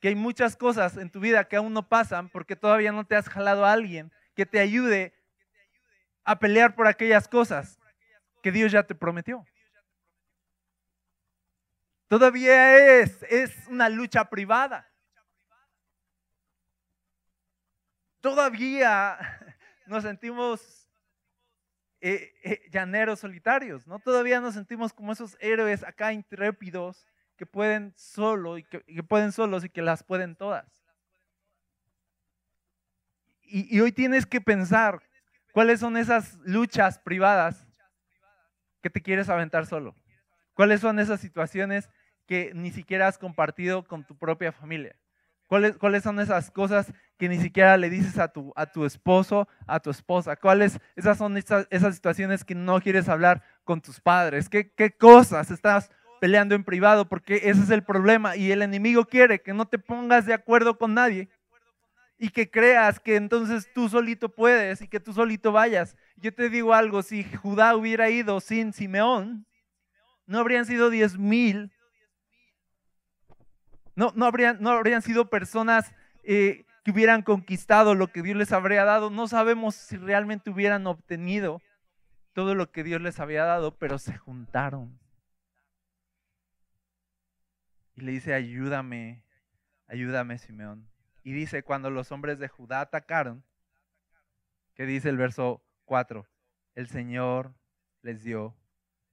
que hay muchas cosas en tu vida que aún no pasan porque todavía no te has jalado a alguien que te ayude a pelear por aquellas cosas que Dios ya te prometió. Todavía es, es una lucha privada. Todavía nos sentimos eh, eh, llaneros solitarios, ¿no? Todavía nos sentimos como esos héroes acá intrépidos que pueden solo y que, pueden solos y que las pueden todas. Y, y hoy tienes que pensar cuáles son esas luchas privadas que te quieres aventar solo. ¿Cuáles son esas situaciones que ni siquiera has compartido con tu propia familia? ¿Cuáles, ¿Cuáles, son esas cosas que ni siquiera le dices a tu, a tu esposo, a tu esposa? ¿Cuáles esas son esas, situaciones que no quieres hablar con tus padres? ¿Qué, ¿Qué cosas estás peleando en privado? Porque ese es el problema y el enemigo quiere que no te pongas de acuerdo con nadie y que creas que entonces tú solito puedes y que tú solito vayas. Yo te digo algo, si Judá hubiera ido sin Simeón, no habrían sido diez mil no, no, habrían, no habrían sido personas eh, que hubieran conquistado lo que Dios les habría dado. No sabemos si realmente hubieran obtenido todo lo que Dios les había dado, pero se juntaron. Y le dice, ayúdame, ayúdame, Simeón. Y dice, cuando los hombres de Judá atacaron, que dice el verso 4, el Señor les dio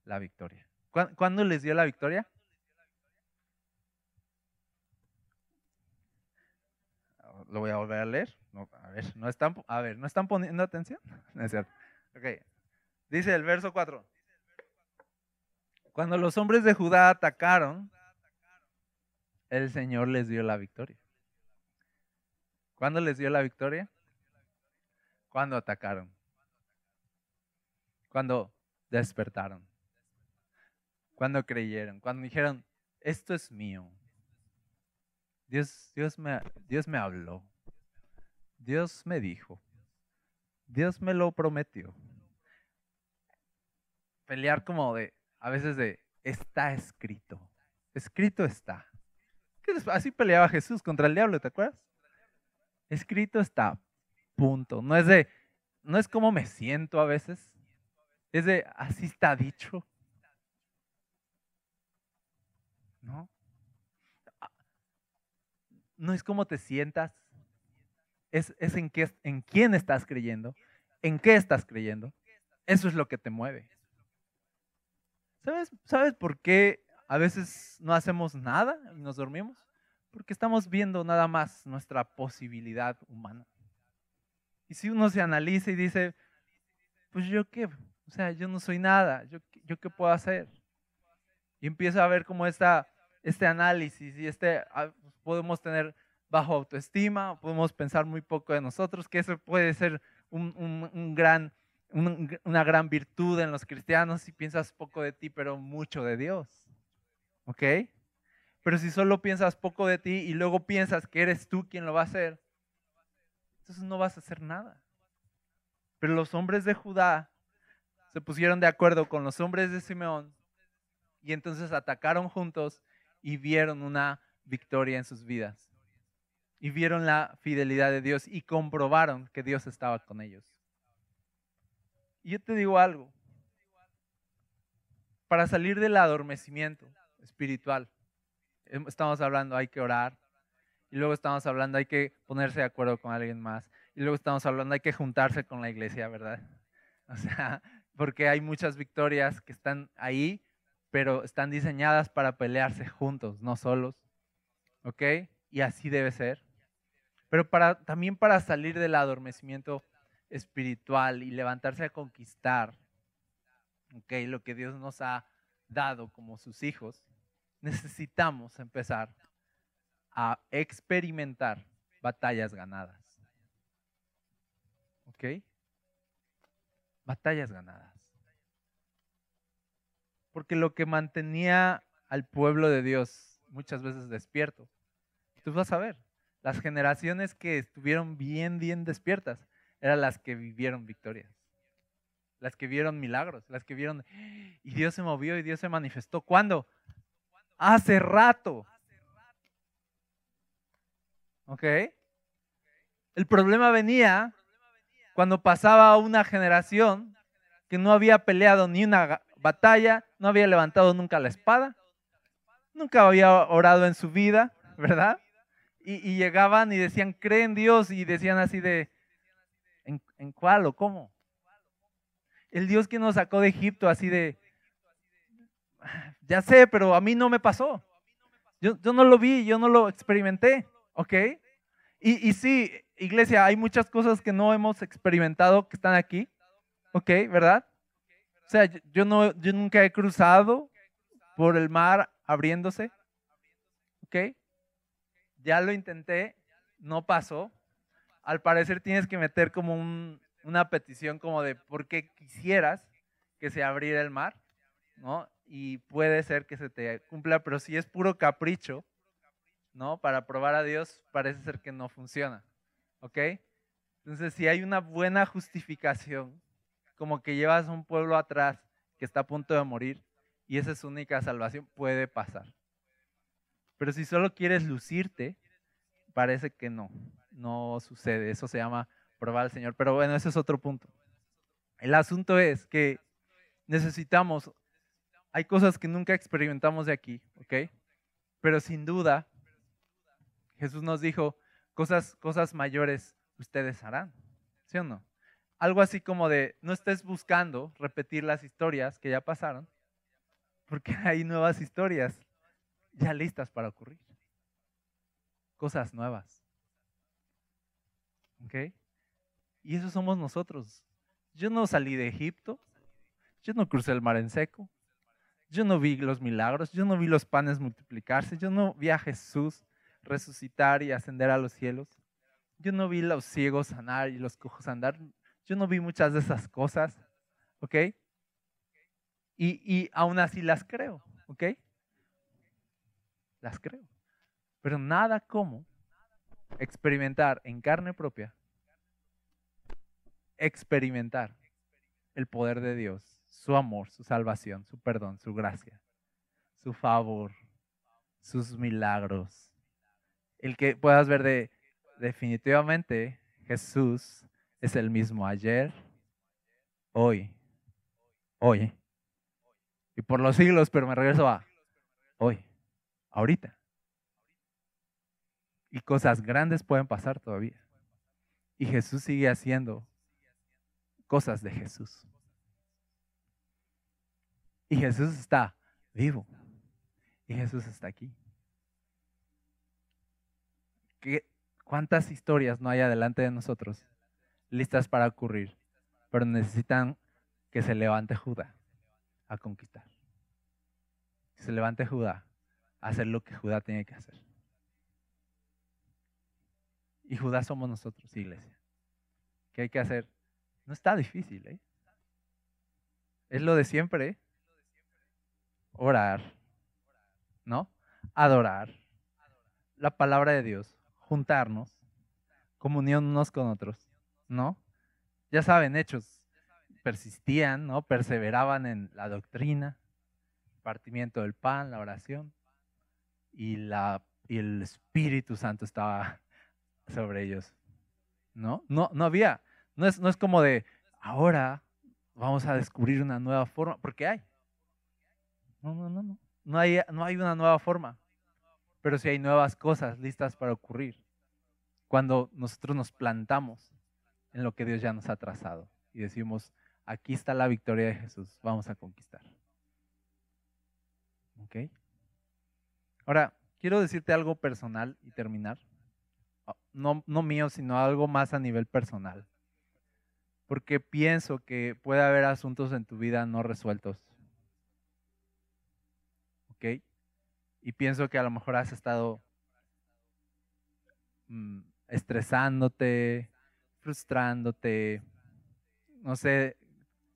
la victoria. ¿Cuándo les dio la victoria? Lo voy a volver a leer. a, ver, ¿no están, a ver, ¿no están poniendo atención? <laughs> cierto. Okay. Dice el verso 4. Cuando los hombres de Judá atacaron, el Señor les dio la victoria. ¿Cuándo les dio la victoria? Cuando atacaron. Cuando despertaron. Cuando creyeron. Cuando dijeron, esto es mío. Dios, Dios, me, Dios me habló. Dios me dijo. Dios me lo prometió. Pelear como de, a veces de, está escrito. Escrito está. Así peleaba Jesús contra el diablo, ¿te acuerdas? Escrito está, punto. No es de, no es como me siento a veces, es de, así está dicho. ¿No? No es como te sientas, es, en, quién estás creyendo, en qué estás creyendo. Eso es lo que te mueve. ¿Sabes, ¿Sabes por qué a veces no hacemos nada y nos dormimos? Porque estamos viendo nada más nuestra posibilidad humana. Y si uno se analiza y dice, pues yo qué, o sea, yo no soy nada, yo, yo qué puedo hacer. Y empieza a ver como esta, este análisis y este, ah, podemos tener bajo autoestima, podemos pensar muy poco de nosotros, que eso puede ser un, gran, una gran virtud en los cristianos si piensas poco de ti, pero mucho de Dios. ¿Ok? Pero si solo piensas poco de ti y luego piensas que eres tú quien lo va a hacer, entonces no vas a hacer nada. Pero los hombres de Judá se pusieron de acuerdo con los hombres de Simeón y entonces atacaron juntos y vieron una victoria en sus vidas. Y vieron la fidelidad de Dios y comprobaron que Dios estaba con ellos. Y yo te digo algo, para salir del adormecimiento espiritual, estamos hablando, hay que orar, y luego estamos hablando, hay que ponerse de acuerdo con alguien más, y luego estamos hablando, hay que juntarse con la iglesia, ¿verdad? <laughs> O sea, porque hay muchas victorias que están ahí, pero están diseñadas para pelearse juntos, no solos, ¿ok? Y así debe ser. Pero también para salir del adormecimiento espiritual y levantarse a conquistar, ¿ok? Lo que Dios nos ha dado como sus hijos, necesitamos empezar a experimentar batallas ganadas. ¿Ok? Batallas ganadas. Porque lo que mantenía al pueblo de Dios muchas veces despierto, tú vas a ver, las generaciones que estuvieron bien, bien despiertas, eran las que vivieron victorias, las que vieron milagros, las que vieron, y Dios se movió y Dios se manifestó. ¿Cuándo? Hace rato. ¿Ok? El problema venía cuando pasaba una generación que no había peleado ni una batalla, no había levantado nunca la espada, nunca había orado en su vida, ¿verdad? Y, llegaban y decían, creen en Dios, y decían así de, ¿en, ¿en cuál o cómo? El Dios que nos sacó de Egipto, así de, ya sé, pero a mí no me pasó. Yo, no lo vi, yo no lo experimenté, ¿ok? Y, y sí, iglesia, hay muchas cosas que no hemos experimentado que están aquí, ¿ok? ¿Verdad? O sea, yo, no, yo nunca he cruzado por el mar abriéndose, ¿ok? Ya lo intenté, no pasó. Al parecer tienes que meter como una petición como de por qué quisieras que se abriera el mar, ¿no? y puede ser que se te cumpla, pero si es puro capricho, ¿no? Para probar a Dios parece ser que no funciona, ¿ok? Entonces, si hay una buena justificación, como que llevas un pueblo atrás que está a punto de morir y esa es su única salvación, puede pasar. Pero si solo quieres lucirte, parece que no, no sucede. Eso se llama probar al Señor. Pero bueno, ese es otro punto. El asunto es que necesitamos hay cosas que nunca experimentamos de aquí, ¿ok? Pero sin duda, Jesús nos dijo, cosas, cosas mayores ustedes harán, ¿sí o no? Algo así como de, no estés buscando repetir las historias que ya pasaron, porque <laughs> hay nuevas historias ya listas para ocurrir. Cosas nuevas. ¿Ok? Y eso somos nosotros. Yo no salí de Egipto, yo no crucé el mar en seco, yo no vi los milagros, yo no vi los panes multiplicarse, yo no vi a Jesús resucitar y ascender a los cielos. Yo no vi los ciegos sanar y los cojos andar. Yo no vi muchas de esas cosas, ¿ok? Y, y aún así las creo, ¿ok? Las creo. Pero nada como experimentar en carne propia, experimentar el poder de Dios su amor, su salvación, su perdón, su gracia, su favor, sus milagros, el que puedas ver de definitivamente Jesús es el mismo ayer, hoy, hoy y por los siglos, pero me regreso a hoy, ahorita. Y cosas grandes pueden pasar todavía. Y Jesús sigue haciendo cosas de Jesús. Y Jesús está vivo. Y Jesús está aquí. ¿Qué, ¿Cuántas historias no hay adelante de nosotros listas para ocurrir? Pero necesitan que se levante Judá a conquistar. Que se levante Judá a hacer lo que Judá tiene que hacer. Y Judá somos nosotros, iglesia. ¿Qué hay que hacer? No está difícil, ¿eh? Es lo de siempre. ¿eh? Orar, ¿no? Adorar. La palabra de Dios. Juntarnos. Comunión unos con otros, ¿no? Ya saben, hechos. Persistían, ¿no? Perseveraban en la doctrina, partimiento del pan, la oración. Y, la, y el Espíritu Santo estaba <laughs> sobre ellos. ¿No? No, no había. No es, no es como de ahora vamos a descubrir una nueva forma, porque hay. No, no, no, no. No hay, no hay una nueva forma, pero sí hay nuevas cosas listas para ocurrir cuando nosotros nos plantamos en lo que Dios ya nos ha trazado y decimos, aquí está la victoria de Jesús, vamos a conquistar. ¿Ok? Ahora, quiero decirte algo personal y terminar no, no mío, sino algo más a nivel personal. Porque pienso que puede haber asuntos en tu vida no resueltos. ¿Ok? Y pienso que a lo mejor has estado mm, estresándote, frustrándote, no sé,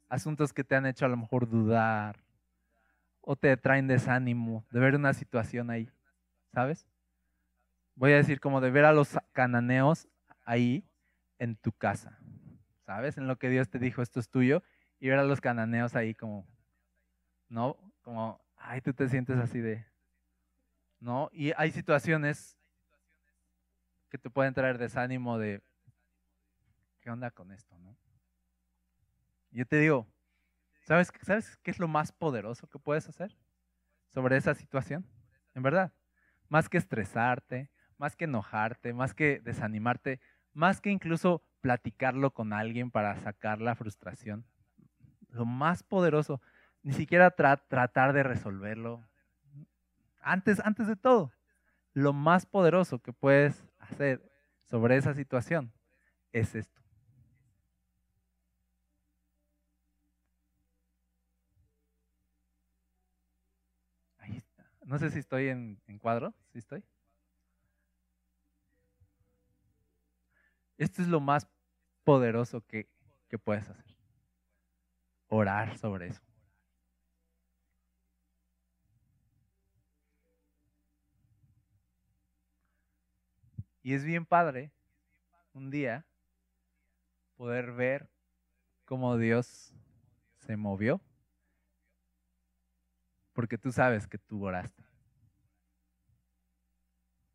asuntos que te han hecho a lo mejor dudar o te traen desánimo de ver una situación ahí, ¿sabes? voy a decir, como de ver a los cananeos ahí en tu casa, ¿sabes? En lo que Dios te dijo, esto es tuyo, y ver a los cananeos ahí como, ¿no? Como, ay, tú te sientes así de, ¿no? Y hay situaciones que te pueden traer desánimo de, ¿qué onda con esto, no? Yo te digo, ¿sabes, ¿sabes qué es lo más poderoso que puedes hacer sobre esa situación? En verdad, más que estresarte, más que enojarte, más que desanimarte, más que incluso platicarlo con alguien para sacar la frustración. Lo más poderoso, ni siquiera tratar de resolverlo. Antes, antes de todo, lo más poderoso que puedes hacer sobre esa situación es esto. No sé si estoy en, cuadro, ¿sí estoy? Esto es lo más poderoso que, puedes hacer. Orar sobre eso. Y es bien padre un día poder ver cómo Dios se movió, porque tú sabes que tú oraste.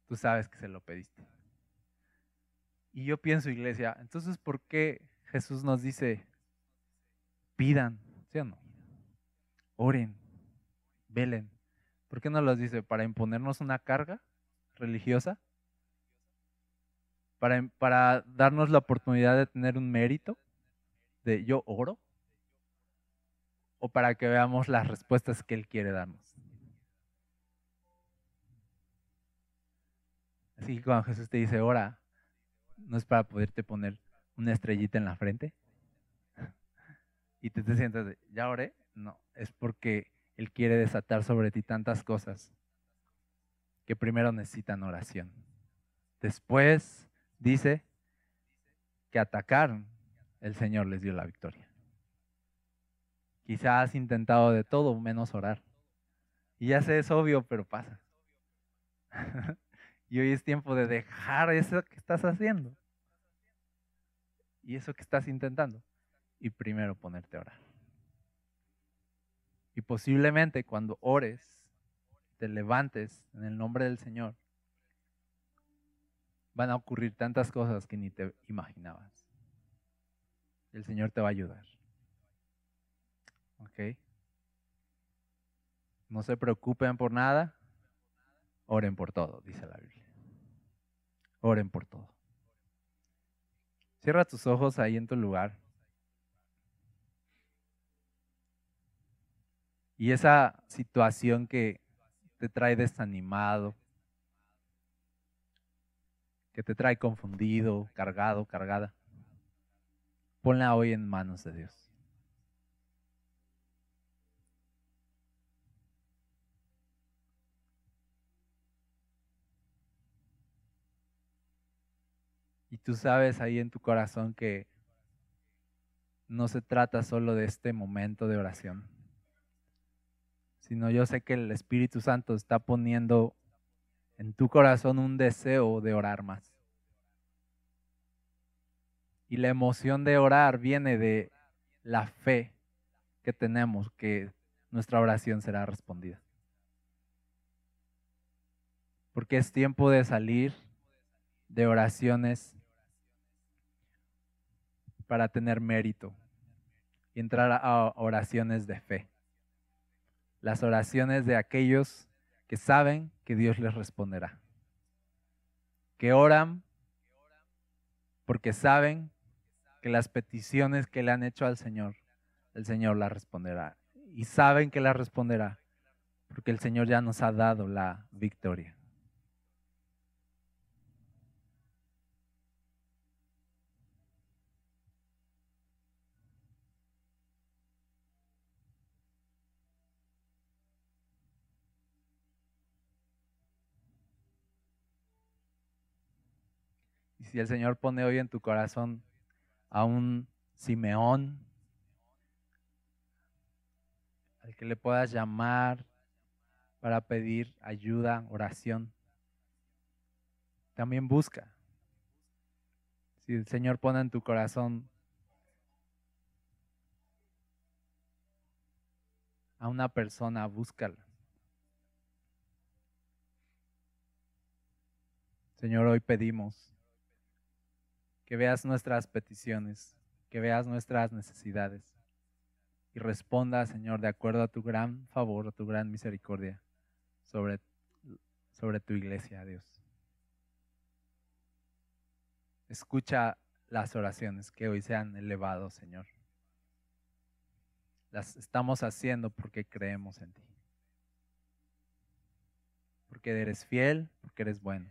Tú sabes que se lo pediste. Y yo pienso, iglesia, entonces, ¿por qué Jesús nos dice, pidan, ¿sí o no? Oren, velen. ¿Por qué no los dice? ¿Para imponernos una carga religiosa? ¿Para, para darnos la oportunidad de tener un mérito de yo oro? ¿O para que veamos las respuestas que Él quiere darnos? Así que cuando Jesús te dice, ora, no es para poderte poner una estrellita en la frente y te, te sientas de, ya oré. No, es porque Él quiere desatar sobre ti tantas cosas que primero necesitan oración. Después dice que atacaron, el Señor les dio la victoria. Quizás has intentado de todo menos orar. Y ya sé, es obvio, pero pasa. <laughs> Y hoy es tiempo de dejar eso que estás haciendo. Y eso que estás intentando. Y primero ponerte a orar. Y posiblemente cuando ores, te levantes en el nombre del Señor van a ocurrir tantas cosas que ni te imaginabas. El Señor te va a ayudar. No se preocupen por nada, oren por todo, dice la Biblia. Oren por todo. Cierra tus ojos ahí en tu lugar. Y esa situación que te trae desanimado, que te trae confundido, cargado, cargada, ponla hoy en manos de Dios. Tú sabes ahí en tu corazón que no se trata solo de este momento de oración, sino yo sé que el Espíritu Santo está poniendo en tu corazón un deseo de orar más. Y la emoción de orar viene de la fe que tenemos que nuestra oración será respondida. Porque es tiempo de salir de oraciones para tener mérito y entrar a oraciones de fe. Las oraciones de aquellos que saben que Dios les responderá. Que oran porque saben que las peticiones que le han hecho al Señor, el Señor las responderá. Y saben que las responderá porque el Señor ya nos ha dado la victoria. Si el Señor pone hoy en tu corazón a un Simeón, al que le puedas llamar para pedir ayuda, oración, también busca. Si el Señor pone en tu corazón a una persona, búscala. Señor, hoy pedimos que veas nuestras peticiones, que veas nuestras necesidades y responda, Señor, de acuerdo a tu gran favor, a tu gran misericordia sobre, sobre tu iglesia, Dios. Escucha las oraciones que hoy se han elevado, Señor. Las estamos haciendo porque creemos en ti. Porque eres fiel, porque eres bueno.